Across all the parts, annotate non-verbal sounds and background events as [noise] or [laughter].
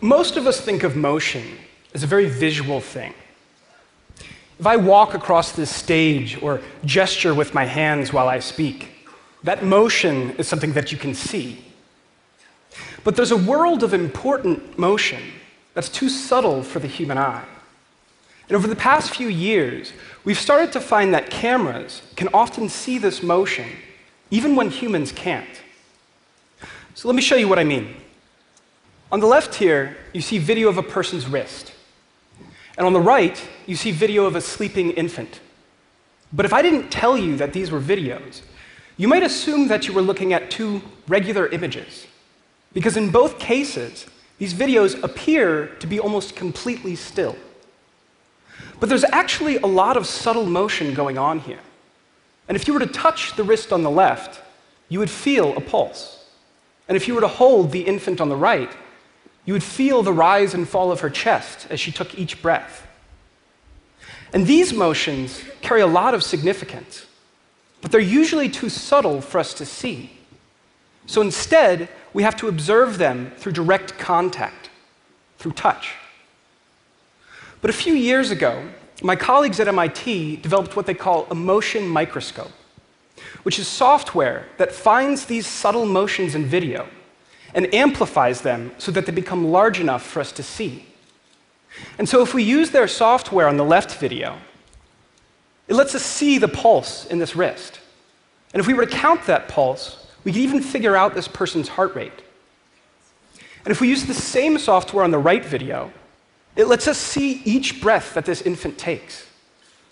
Most of us think of motion as a very visual thing. If I walk across this stage or gesture with my hands while I speak, that motion is something that you can see. But there's a world of important motion that's too subtle for the human eye. And over the past few years, we've started to find that cameras can often see this motion, even when humans can't. So let me show you what I mean. On the left here, you see video of a person's wrist. And on the right, you see video of a sleeping infant. But if I didn't tell you that these were videos, you might assume that you were looking at two regular images. Because in both cases, these videos appear to be almost completely still. But there's actually a lot of subtle motion going on here. And if you were to touch the wrist on the left, you would feel a pulse. And if you were to hold the infant on the right, you would feel the rise and fall of her chest as she took each breath. And these motions carry a lot of significance, but they're usually too subtle for us to see. So instead, we have to observe them through direct contact, through touch. But a few years ago, my colleagues at MIT developed what they call a motion microscope, which is software that finds these subtle motions in video and amplifies them so that they become large enough for us to see. And so if we use their software on the left video, it lets us see the pulse in this wrist. And if we were to count that pulse, we could even figure out this person's heart rate. And if we use the same software on the right video, it lets us see each breath that this infant takes.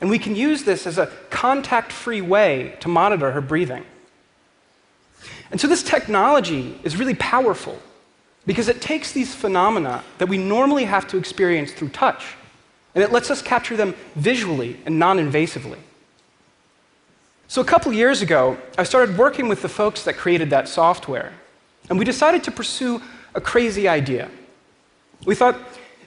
And we can use this as a contact free way to monitor her breathing. And so this technology is really powerful because it takes these phenomena that we normally have to experience through touch and it lets us capture them visually and non invasively. So, a couple years ago, I started working with the folks that created that software, and we decided to pursue a crazy idea. We thought,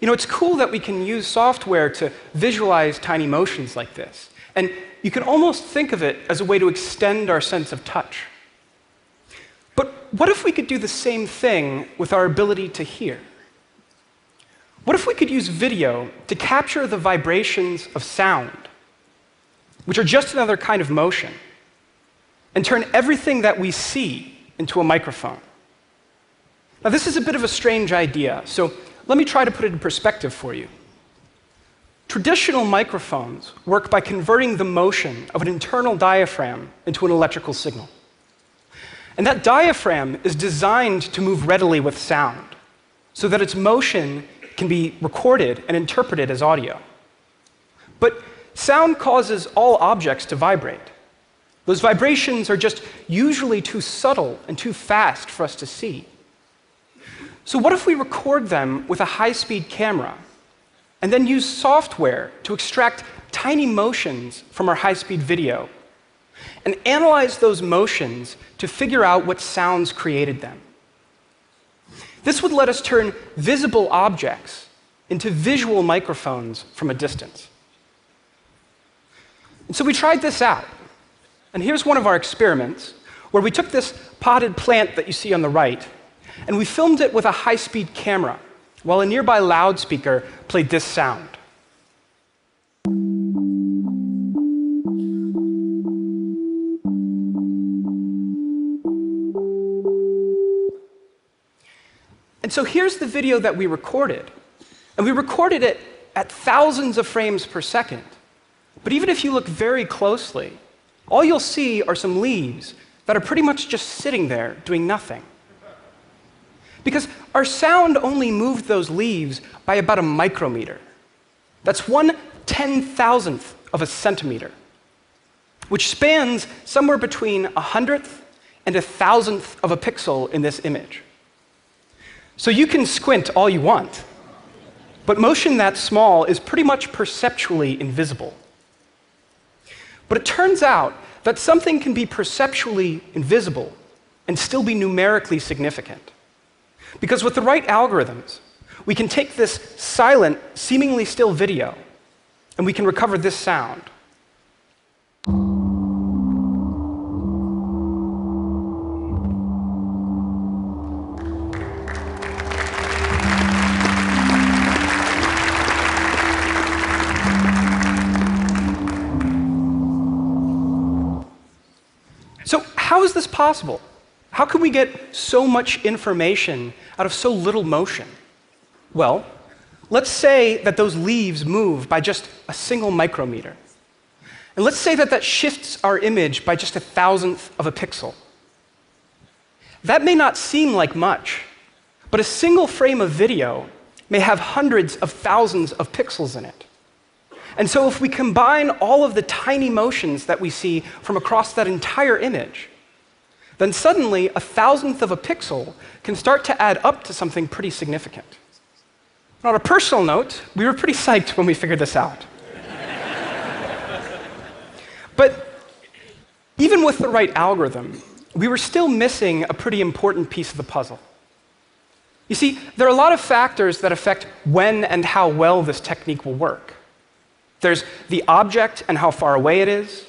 you know, it's cool that we can use software to visualize tiny motions like this, and you can almost think of it as a way to extend our sense of touch. But what if we could do the same thing with our ability to hear? What if we could use video to capture the vibrations of sound, which are just another kind of motion, and turn everything that we see into a microphone? Now, this is a bit of a strange idea, so let me try to put it in perspective for you. Traditional microphones work by converting the motion of an internal diaphragm into an electrical signal. And that diaphragm is designed to move readily with sound, so that its motion can be recorded and interpreted as audio. But sound causes all objects to vibrate. Those vibrations are just usually too subtle and too fast for us to see. So, what if we record them with a high speed camera and then use software to extract tiny motions from our high speed video and analyze those motions to figure out what sounds created them. This would let us turn visible objects into visual microphones from a distance. And so we tried this out. And here's one of our experiments where we took this potted plant that you see on the right and we filmed it with a high speed camera while a nearby loudspeaker played this sound. And so here's the video that we recorded. And we recorded it at thousands of frames per second. But even if you look very closely, all you'll see are some leaves that are pretty much just sitting there doing nothing. Because our sound only moved those leaves by about a micrometer. That's one ten thousandth of a centimeter, which spans somewhere between a hundredth and a thousandth of a pixel in this image. So you can squint all you want, but motion that small is pretty much perceptually invisible. But it turns out that something can be perceptually invisible and still be numerically significant. Because with the right algorithms, we can take this silent, seemingly still video, and we can recover this sound. Is this possible? How can we get so much information out of so little motion? Well, let's say that those leaves move by just a single micrometer. And let's say that that shifts our image by just a thousandth of a pixel. That may not seem like much, but a single frame of video may have hundreds of thousands of pixels in it. And so, if we combine all of the tiny motions that we see from across that entire image, then suddenly a thousandth of a pixel can start to add up to something pretty significant. On a personal note, we were pretty psyched when we figured this out. [laughs] but even with the right algorithm, we were still missing a pretty important piece of the puzzle. You see, there are a lot of factors that affect when and how well this technique will work. There's the object and how far away it is.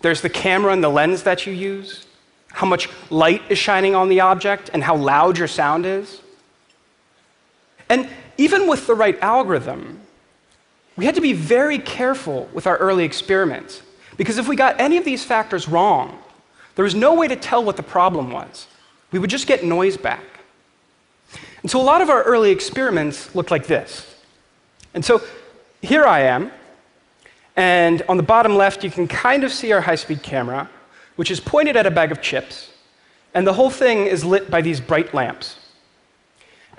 There's the camera and the lens that you use, how much light is shining on the object, and how loud your sound is. And even with the right algorithm, we had to be very careful with our early experiments because if we got any of these factors wrong, there was no way to tell what the problem was. We would just get noise back. And so a lot of our early experiments looked like this. And so here I am, and on the bottom left, you can kind of see our high speed camera, which is pointed at a bag of chips. And the whole thing is lit by these bright lamps.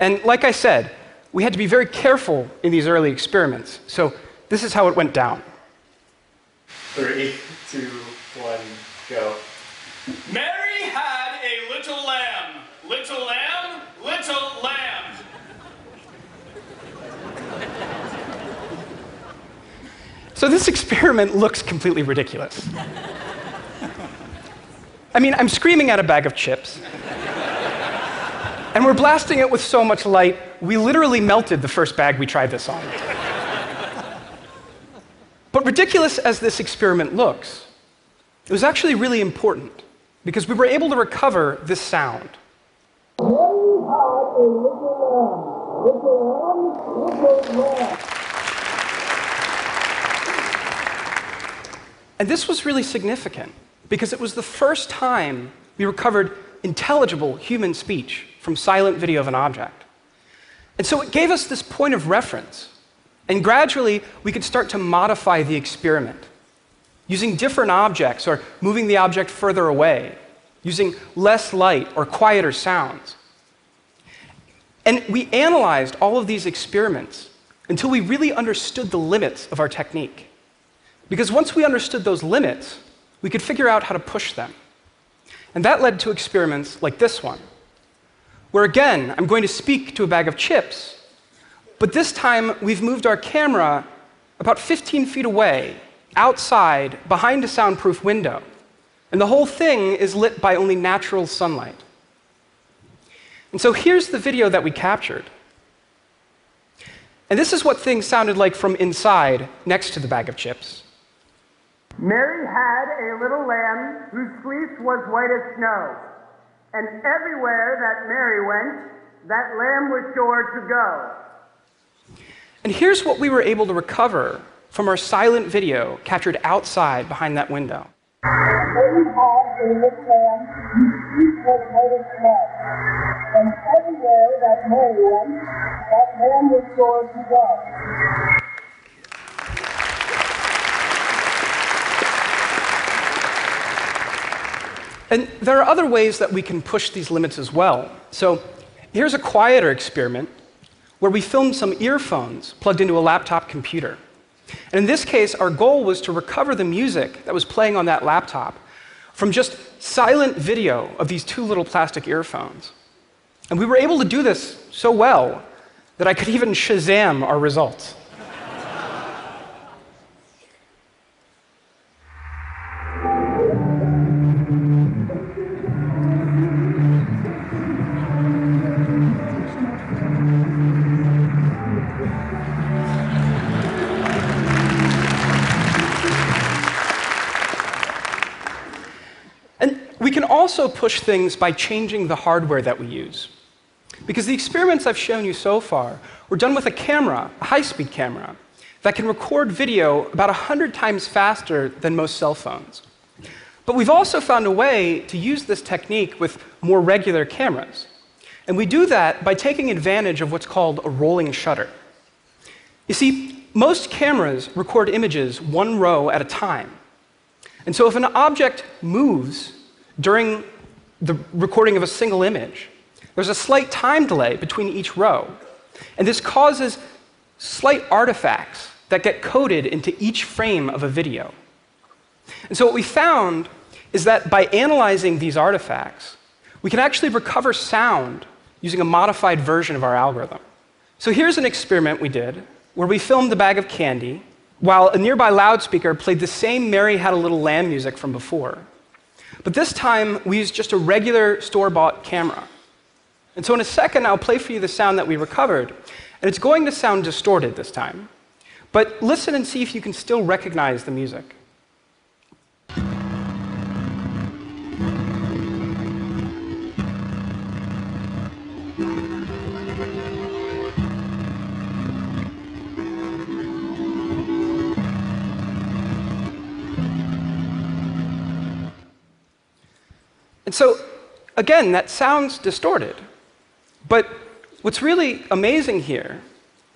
And like I said, we had to be very careful in these early experiments. So this is how it went down. Three, two, one, go. Mary had a little lamb. Little lamb, little lamb. So this experiment looks completely ridiculous. [laughs] I mean, I'm screaming at a bag of chips. And we're blasting it with so much light, we literally melted the first bag we tried this on. but ridiculous as this experiment looks, it was actually really important because we were able to recover this sound. And this was really significant because it was the first time we recovered intelligible human speech from silent video of an object. And so it gave us this point of reference. And gradually, we could start to modify the experiment using different objects or moving the object further away, using less light or quieter sounds. And we analyzed all of these experiments until we really understood the limits of our technique. Because once we understood those limits, we could figure out how to push them. And that led to experiments like this one, where again, I'm going to speak to a bag of chips, but this time we've moved our camera about 15 feet away, outside, behind a soundproof window. And the whole thing is lit by only natural sunlight. And so here's the video that we captured. And this is what things sounded like from inside, next to the bag of chips. Mary had a little lamb whose fleece was white as snow. And everywhere that Mary went, that lamb was sure to go. And here's what we were able to recover from our silent video captured outside behind that window. Mary had a little lamb whose fleece was white as snow. And everywhere that Mary went, that lamb was sure to go. And there are other ways that we can push these limits as well. So here's a quieter experiment where we filmed some earphones plugged into a laptop computer. And in this case, our goal was to recover the music that was playing on that laptop from just silent video of these two little plastic earphones. And we were able to do this so well that I could even Shazam our results. Also push things by changing the hardware that we use. Because the experiments I've shown you so far were done with a camera, a high speed camera, that can record video about 100 times faster than most cell phones. But we've also found a way to use this technique with more regular cameras. And we do that by taking advantage of what's called a rolling shutter. You see, most cameras record images one row at a time. And so if an object moves during the recording of a single image, there's a slight time delay between each row. And this causes slight artifacts that get coded into each frame of a video. And so what we found is that by analyzing these artifacts, we can actually recover sound using a modified version of our algorithm. So here's an experiment we did where we filmed a bag of candy while a nearby loudspeaker played the same Mary Had a Little Lamb music from before. But this time, we used just a regular store bought camera. And so, in a second, I'll play for you the sound that we recovered. And it's going to sound distorted this time. But listen and see if you can still recognize the music. So, again, that sounds distorted. But what's really amazing here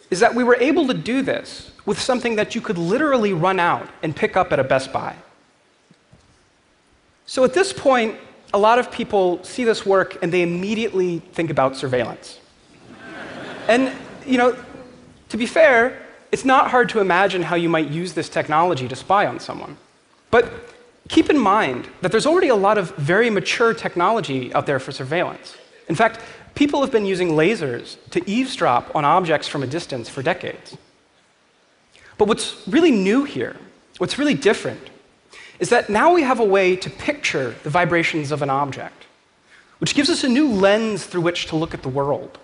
is that we were able to do this with something that you could literally run out and pick up at a Best Buy. So at this point, a lot of people see this work and they immediately think about surveillance. and, you know, to be fair, it's not hard to imagine how you might use this technology to spy on someone. But keep in mind that there's already a lot of very mature technology out there for surveillance. In fact, people have been using lasers to eavesdrop on objects from a distance for decades. But what's really new here, what's really different, is that now we have a way to picture the vibrations of an object, which gives us a new lens through which to look at the world.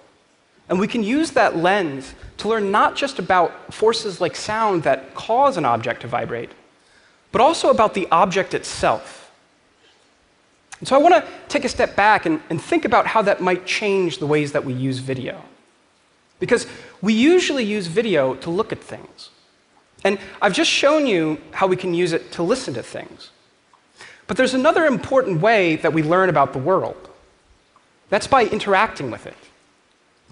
And we can use that lens to learn not just about forces like sound that cause an object to vibrate, but also about the object itself. And so I want to take a step back and, and think about how that might change the ways that we use video. Because we usually use video to look at things. And I've just shown you how we can use it to listen to things. But there's another important way that we learn about the world. That's by interacting with it.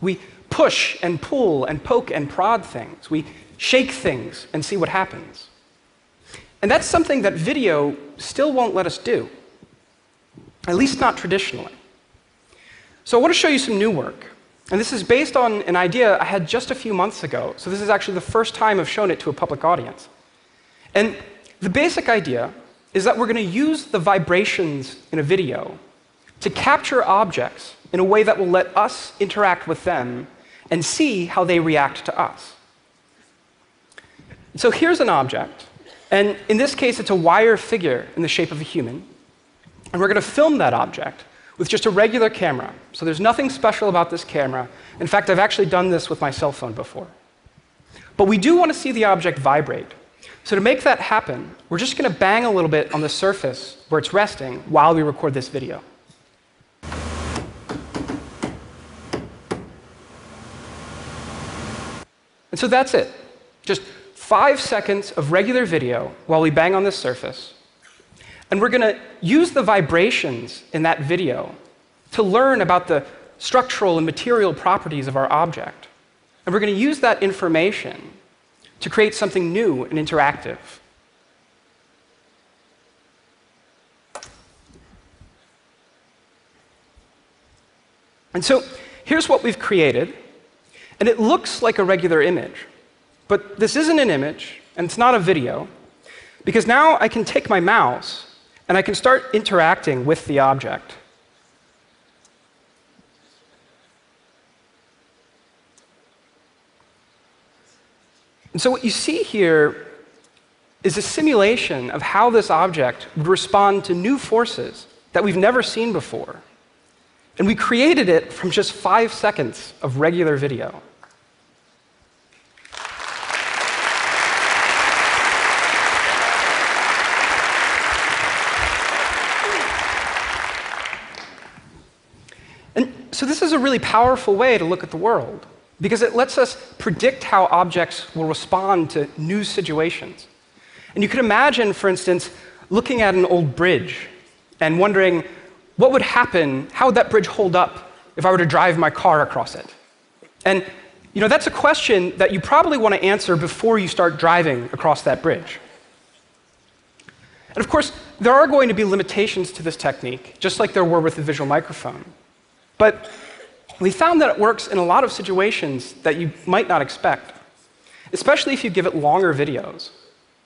We push and pull and poke and prod things. We shake things and see what happens. And that's something that video still won't let us do, at least not traditionally. So I want to show you some new work. And this is based on an idea I had just a few months ago. So this is actually the first time I've shown it to a public audience. And the basic idea is that we're going to use the vibrations in a video to capture objects in a way that will let us interact with them and see how they react to us. So here's an object and in this case, it's a wire figure in the shape of a human. And we're going to film that object with just a regular camera. So there's nothing special about this camera. In fact, I've actually done this with my cell phone before. But we do want to see the object vibrate. So to make that happen, we're just going to bang a little bit on the surface where it's resting while we record this video. And so that's it. Just five seconds of regular video while we bang on this surface. And we're going to use the vibrations in that video to learn about the structural and material properties of our object. And we're going to use that information to create something new and interactive. And so here's what we've created, and it looks like a regular image. But this isn't an image, and it's not a video, because now I can take my mouse and I can start interacting with the object. And so, what you see here is a simulation of how this object would respond to new forces that we've never seen before. And we created it from just five seconds of regular video. So, this is a really powerful way to look at the world because it lets us predict how objects will respond to new situations. And you could imagine, for instance, looking at an old bridge and wondering what would happen, how would that bridge hold up if I were to drive my car across it? And you know, that's a question that you probably want to answer before you start driving across that bridge. And of course, there are going to be limitations to this technique, just like there were with the visual microphone. But we found that it works in a lot of situations that you might not expect, especially if you give it longer videos.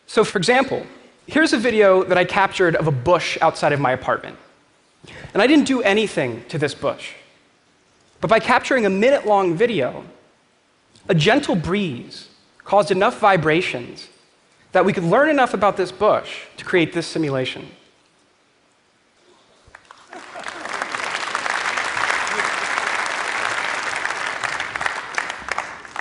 So, for example, here's a video that I captured of a bush outside of my apartment. And I didn't do anything to this bush. But by capturing a minute long video, a gentle breeze caused enough vibrations that we could learn enough about this bush to create this simulation.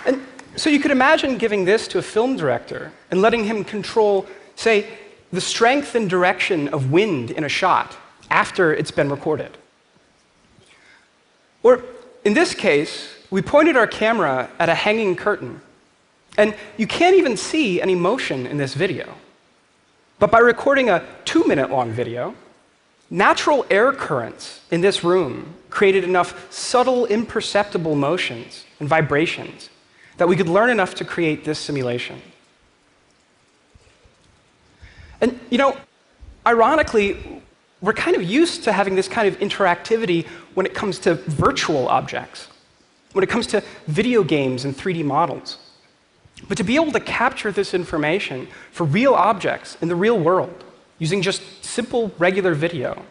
And so you could imagine giving this to a film director and letting him control, say, the strength and direction of wind in a shot after it's been recorded. Or in this case, we pointed our camera at a hanging curtain, and you can't even see any motion in this video. But by recording a two minute long video, natural air currents in this room created enough subtle, imperceptible motions and vibrations that we could learn enough to create this simulation. And you know, ironically, we're kind of used to having this kind of interactivity when it comes to virtual objects, when it comes to video games and 3D models. But to be able to capture this information for real objects in the real world using just simple, regular video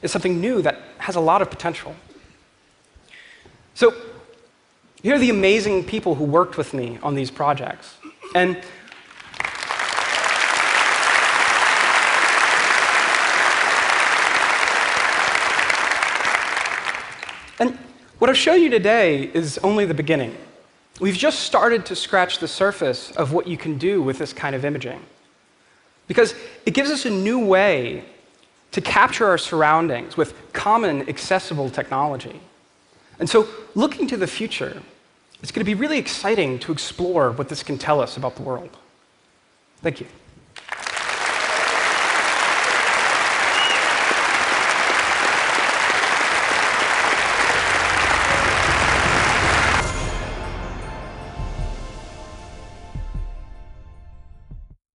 is something new that has a lot of potential. So, here are the amazing people who worked with me on these projects. And And what I've shown you today is only the beginning. We've just started to scratch the surface of what you can do with this kind of imaging. Because it gives us a new way to capture our surroundings with common, accessible technology. And so, looking to the future, it's going to be really exciting to explore what this can tell us about the world. Thank you.